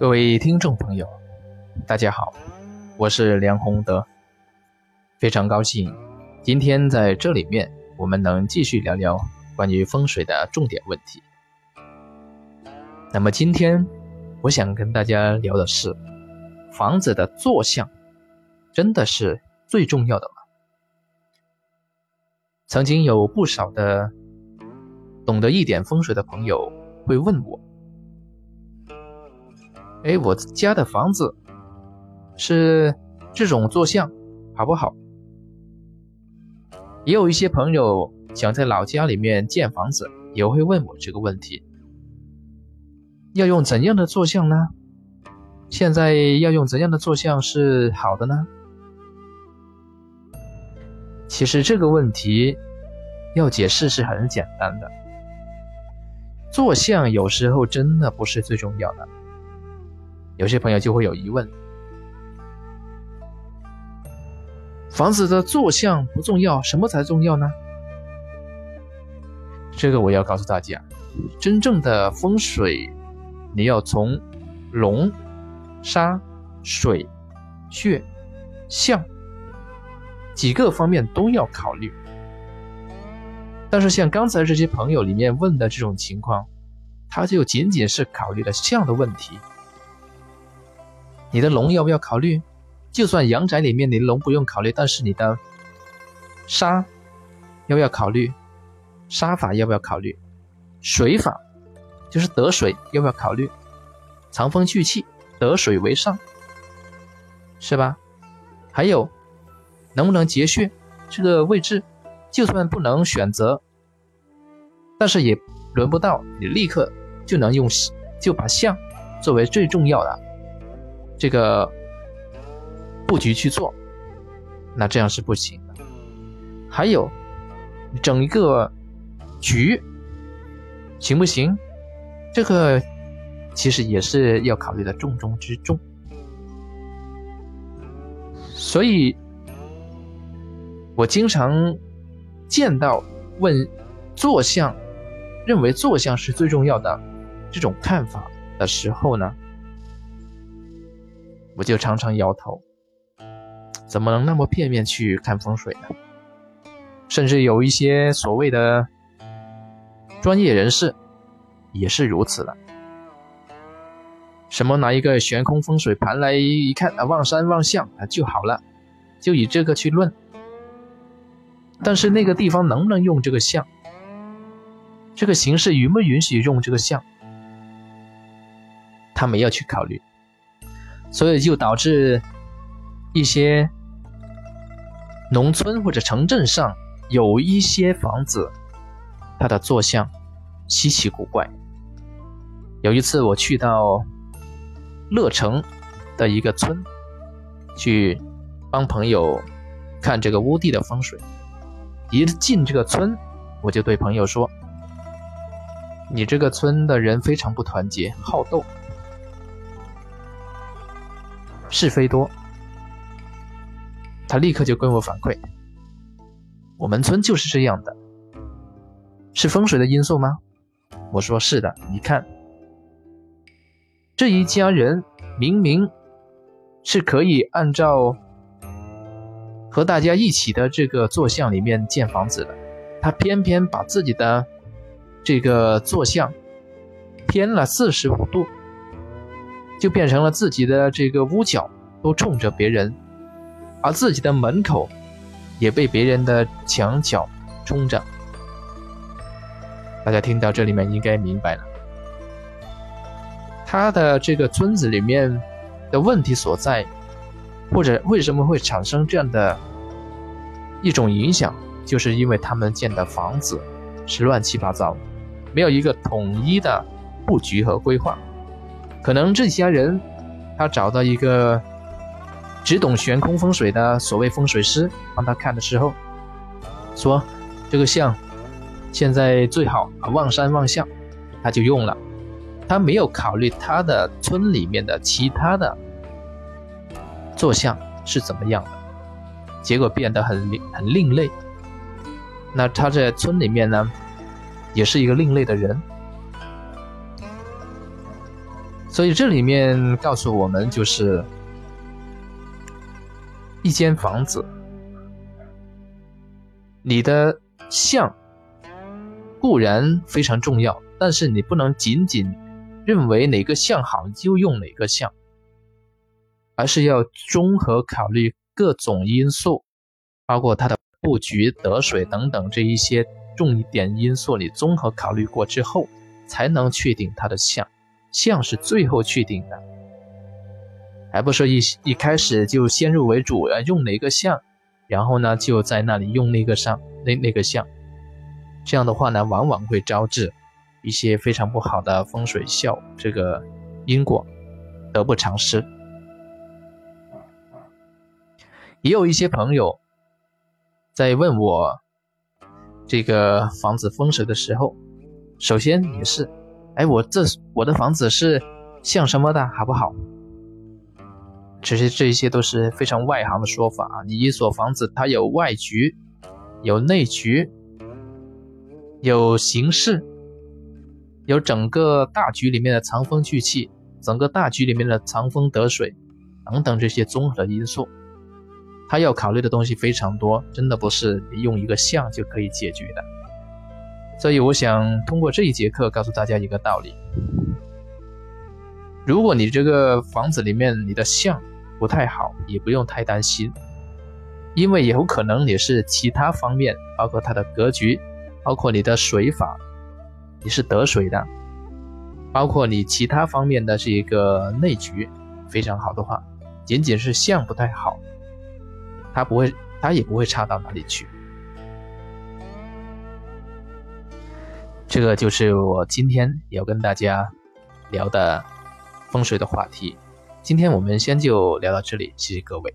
各位听众朋友，大家好，我是梁宏德，非常高兴今天在这里面我们能继续聊聊关于风水的重点问题。那么今天我想跟大家聊的是，房子的坐向真的是最重要的吗？曾经有不少的懂得一点风水的朋友会问我。哎，我家的房子是这种坐向，好不好？也有一些朋友想在老家里面建房子，也会问我这个问题：要用怎样的坐向呢？现在要用怎样的坐向是好的呢？其实这个问题要解释是很简单的，坐向有时候真的不是最重要的。有些朋友就会有疑问：房子的坐向不重要，什么才重要呢？这个我要告诉大家，真正的风水，你要从龙、沙、水、穴、象几个方面都要考虑。但是像刚才这些朋友里面问的这种情况，他就仅仅是考虑了象的问题。你的龙要不要考虑？就算阳宅里面你的龙不用考虑，但是你的杀要不要考虑？杀法要不要考虑？水法就是得水要不要考虑？藏风聚气，得水为上，是吧？还有能不能结穴？这个位置就算不能选择，但是也轮不到你立刻就能用就把象作为最重要的。这个布局去做，那这样是不行的。还有，整一个局行不行？这个其实也是要考虑的重中之重。所以，我经常见到问坐向，认为坐向是最重要的这种看法的时候呢？我就常常摇头，怎么能那么片面去看风水呢？甚至有一些所谓的专业人士也是如此的。什么拿一个悬空风水盘来一看啊，望山望向啊就好了，就以这个去论。但是那个地方能不能用这个象？这个形式允不允许用这个象？他没有去考虑。所以就导致一些农村或者城镇上有一些房子，它的坐向稀奇古怪。有一次我去到乐城的一个村去帮朋友看这个屋地的风水，一进这个村，我就对朋友说：“你这个村的人非常不团结，好斗。”是非多，他立刻就跟我反馈：“我们村就是这样的，是风水的因素吗？”我说：“是的，你看，这一家人明明是可以按照和大家一起的这个坐向里面建房子的，他偏偏把自己的这个坐向偏了四十五度。”就变成了自己的这个屋角都冲着别人，而自己的门口也被别人的墙角冲着。大家听到这里面应该明白了，他的这个村子里面的问题所在，或者为什么会产生这样的一种影响，就是因为他们建的房子是乱七八糟，没有一个统一的布局和规划。可能这家人，他找到一个只懂悬空风水的所谓风水师帮他看的时候，说这个像现在最好望山望向，他就用了，他没有考虑他的村里面的其他的坐像是怎么样的，结果变得很很另类。那他在村里面呢，也是一个另类的人。所以这里面告诉我们，就是一间房子，你的相固然非常重要，但是你不能仅仅认为哪个相好就用哪个相，而是要综合考虑各种因素，包括它的布局、得水等等这一些重点因素，你综合考虑过之后，才能确定它的相。相是最后确定的，还不说一一开始就先入为主，啊用哪个相，然后呢就在那里用那个上那那个相，这样的话呢，往往会招致一些非常不好的风水效这个因果，得不偿失。也有一些朋友在问我这个房子风水的时候，首先也是。哎，我这我的房子是像什么的，好不好？其实这些都是非常外行的说法啊。你一所房子，它有外局，有内局，有形势，有整个大局里面的藏风聚气，整个大局里面的藏风得水等等这些综合的因素，它要考虑的东西非常多，真的不是用一个像就可以解决的。所以我想通过这一节课告诉大家一个道理：如果你这个房子里面你的相不太好，也不用太担心，因为有可能你是其他方面，包括它的格局，包括你的水法，你是得水的，包括你其他方面的这一个内局非常好的话，仅仅是相不太好，它不会，它也不会差到哪里去。这个就是我今天要跟大家聊的风水的话题。今天我们先就聊到这里，谢谢各位。